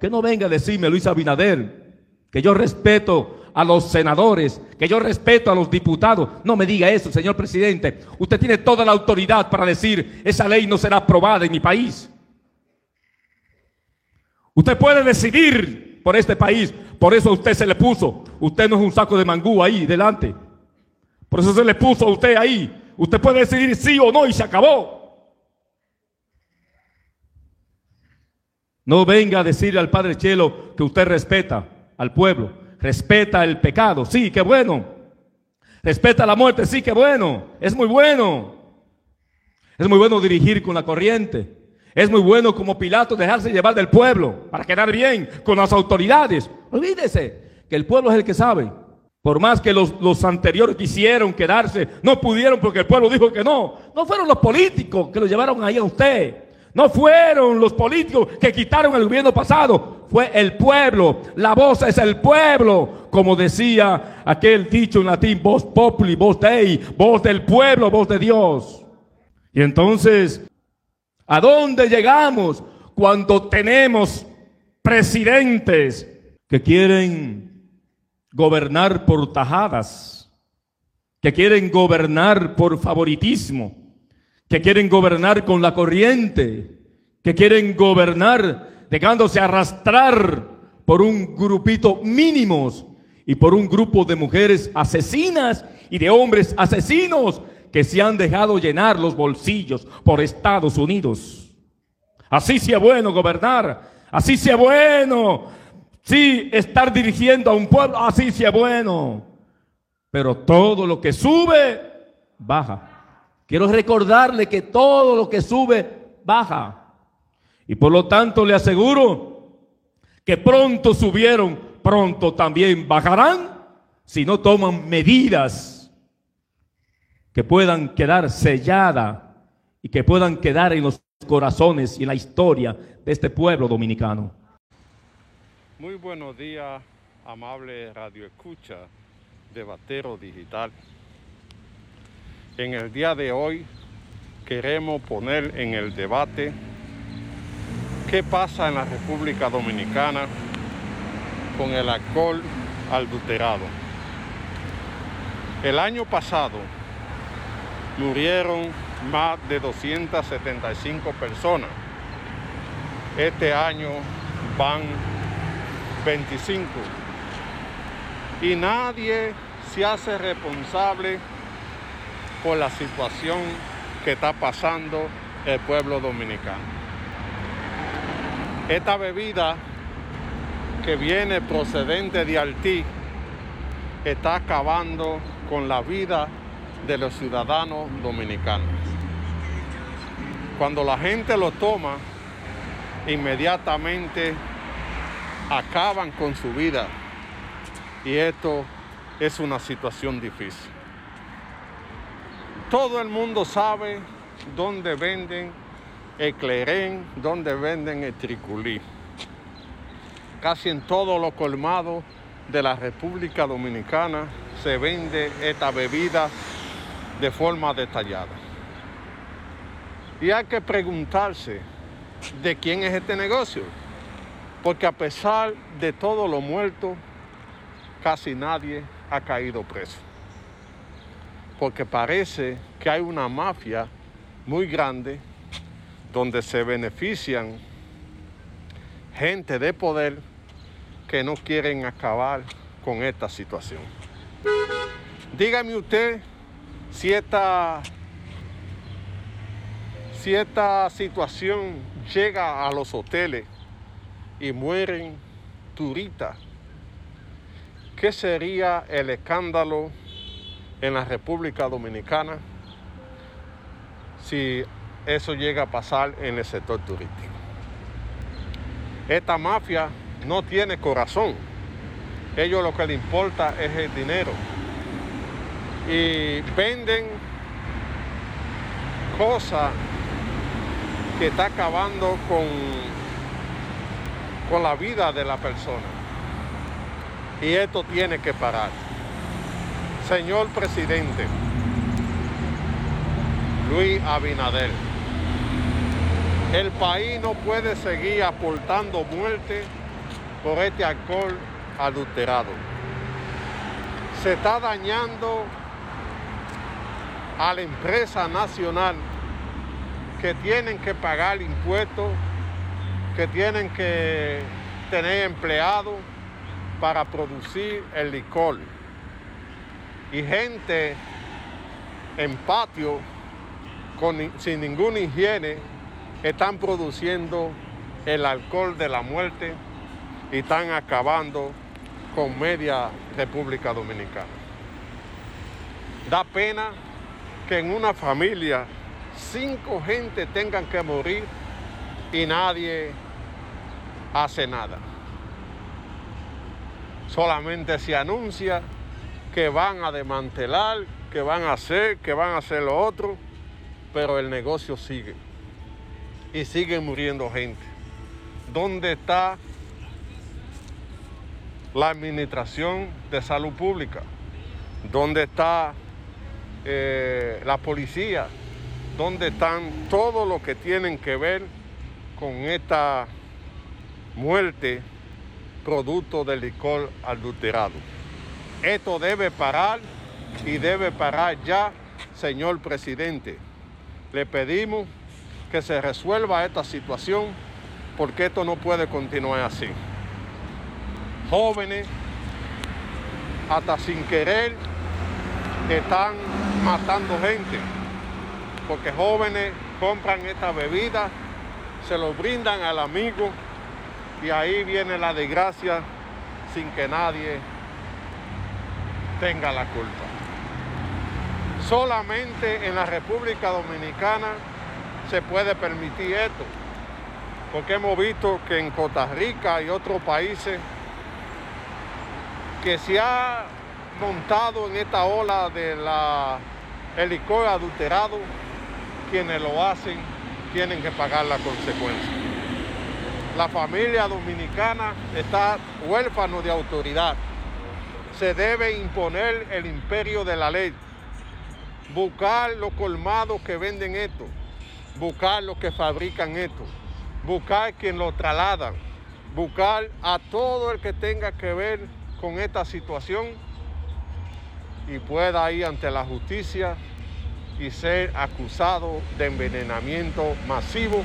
que no venga a decirme Luis Abinader, que yo respeto a los senadores, que yo respeto a los diputados. No me diga eso, señor presidente. Usted tiene toda la autoridad para decir, esa ley no será aprobada en mi país. Usted puede decidir por este país. Por eso a usted se le puso. Usted no es un saco de mangú ahí delante. Por eso se le puso a usted ahí. Usted puede decidir sí o no y se acabó. No venga a decirle al Padre Chelo que usted respeta al pueblo, respeta el pecado, sí, qué bueno. Respeta la muerte, sí, qué bueno. Es muy bueno. Es muy bueno dirigir con la corriente. Es muy bueno como Pilato dejarse llevar del pueblo para quedar bien con las autoridades. Olvídese que el pueblo es el que sabe. Por más que los, los, anteriores quisieron quedarse, no pudieron porque el pueblo dijo que no. No fueron los políticos que lo llevaron ahí a usted. No fueron los políticos que quitaron el gobierno pasado. Fue el pueblo. La voz es el pueblo. Como decía aquel dicho en latín, voz populi, voz dei, voz del pueblo, voz de Dios. Y entonces, ¿a dónde llegamos cuando tenemos presidentes que quieren gobernar por tajadas, que quieren gobernar por favoritismo, que quieren gobernar con la corriente, que quieren gobernar dejándose arrastrar por un grupito mínimos y por un grupo de mujeres asesinas y de hombres asesinos que se han dejado llenar los bolsillos por Estados Unidos. Así sea bueno gobernar, así sea bueno, sí, estar dirigiendo a un pueblo, así sea bueno. Pero todo lo que sube, baja. Quiero recordarle que todo lo que sube, baja. Y por lo tanto le aseguro que pronto subieron, pronto también bajarán si no toman medidas que puedan quedar selladas y que puedan quedar en los corazones y en la historia de este pueblo dominicano. Muy buenos días, amable radio escucha de Batero Digital. En el día de hoy queremos poner en el debate qué pasa en la República Dominicana con el alcohol adulterado. El año pasado murieron más de 275 personas. Este año van 25. Y nadie se hace responsable por la situación que está pasando el pueblo dominicano. Esta bebida que viene procedente de Haití está acabando con la vida de los ciudadanos dominicanos. Cuando la gente lo toma, inmediatamente acaban con su vida. Y esto es una situación difícil. Todo el mundo sabe dónde venden el clerén, dónde venden el triculí. Casi en todos los colmados de la República Dominicana se vende esta bebida de forma detallada. Y hay que preguntarse de quién es este negocio, porque a pesar de todo lo muerto, casi nadie ha caído preso porque parece que hay una mafia muy grande donde se benefician gente de poder que no quieren acabar con esta situación. Dígame usted si esta, si esta situación llega a los hoteles y mueren turistas, ¿qué sería el escándalo en la República Dominicana si eso llega a pasar en el sector turístico. Esta mafia no tiene corazón. Ellos lo que les importa es el dinero. Y venden cosas que está acabando con, con la vida de la persona. Y esto tiene que parar. Señor presidente Luis Abinader, el país no puede seguir aportando muerte por este alcohol adulterado. Se está dañando a la empresa nacional que tienen que pagar impuestos, que tienen que tener empleados para producir el licor. Y gente en patio sin ninguna higiene están produciendo el alcohol de la muerte y están acabando con media República Dominicana. Da pena que en una familia cinco gente tengan que morir y nadie hace nada. Solamente se anuncia que van a desmantelar, que van a hacer, que van a hacer lo otro, pero el negocio sigue. Y sigue muriendo gente. ¿Dónde está la administración de salud pública? ¿Dónde está eh, la policía? ¿Dónde están todos los que tienen que ver con esta muerte producto del licor adulterado? Esto debe parar y debe parar ya, señor presidente. Le pedimos que se resuelva esta situación porque esto no puede continuar así. Jóvenes, hasta sin querer, están matando gente porque jóvenes compran esta bebida, se lo brindan al amigo y ahí viene la desgracia sin que nadie tenga la culpa. Solamente en la República Dominicana se puede permitir esto, porque hemos visto que en Costa Rica y otros países que se ha montado en esta ola de la licor adulterado, quienes lo hacen tienen que pagar la consecuencia. La familia dominicana está huérfano de autoridad. Se debe imponer el imperio de la ley. Buscar los colmados que venden esto. Buscar los que fabrican esto. Buscar quien lo trasladan. Buscar a todo el que tenga que ver con esta situación y pueda ir ante la justicia y ser acusado de envenenamiento masivo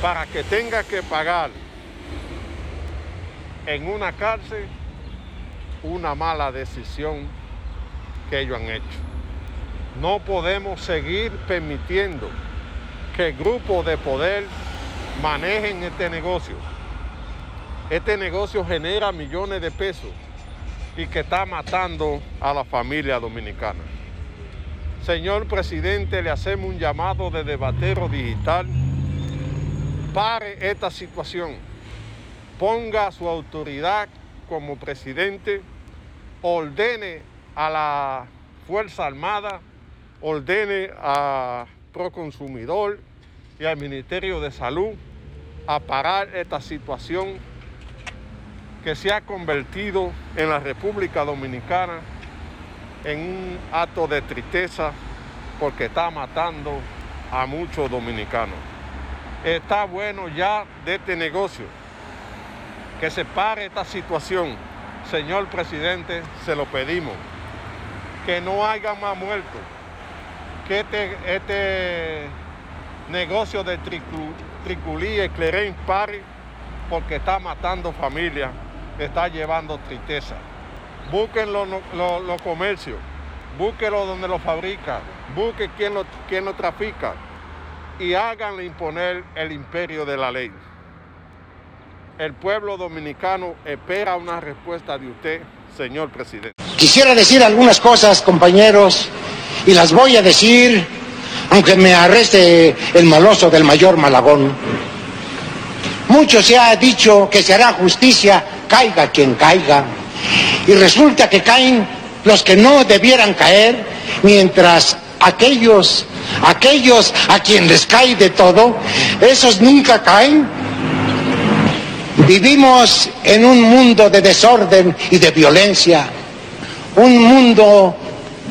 para que tenga que pagar en una cárcel una mala decisión que ellos han hecho. No podemos seguir permitiendo que grupos de poder manejen este negocio. Este negocio genera millones de pesos y que está matando a la familia dominicana. Señor presidente, le hacemos un llamado de debatero digital. Pare esta situación. Ponga su autoridad como presidente. Ordene a la Fuerza Armada, ordene a Proconsumidor y al Ministerio de Salud a parar esta situación que se ha convertido en la República Dominicana en un acto de tristeza porque está matando a muchos dominicanos. Está bueno ya de este negocio, que se pare esta situación. Señor presidente, se lo pedimos. Que no haya más muertos. Que este, este negocio de triculí y cleren pare porque está matando familias, está llevando tristeza busquen los comercios, búsquenlo donde lo fabrica, busquen quién lo, quién lo trafica y háganle imponer el imperio de la ley. El pueblo dominicano espera una respuesta de usted, señor presidente. Quisiera decir algunas cosas, compañeros, y las voy a decir, aunque me arreste el maloso del mayor Malagón. Mucho se ha dicho que se hará justicia, caiga quien caiga. Y resulta que caen los que no debieran caer, mientras aquellos, aquellos a quien les cae de todo, esos nunca caen. Vivimos en un mundo de desorden y de violencia, un mundo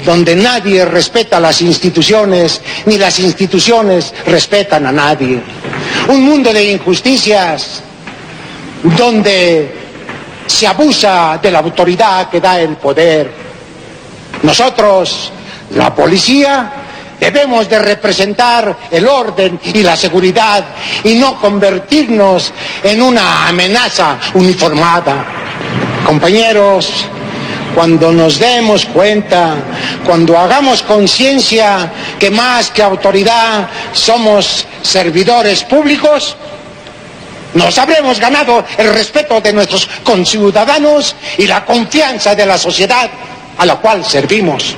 donde nadie respeta las instituciones, ni las instituciones respetan a nadie, un mundo de injusticias donde se abusa de la autoridad que da el poder. Nosotros, la policía, debemos de representar el orden y la seguridad y no convertirnos en una amenaza uniformada. Compañeros, cuando nos demos cuenta, cuando hagamos conciencia que más que autoridad somos servidores públicos, nos habremos ganado el respeto de nuestros conciudadanos y la confianza de la sociedad a la cual servimos.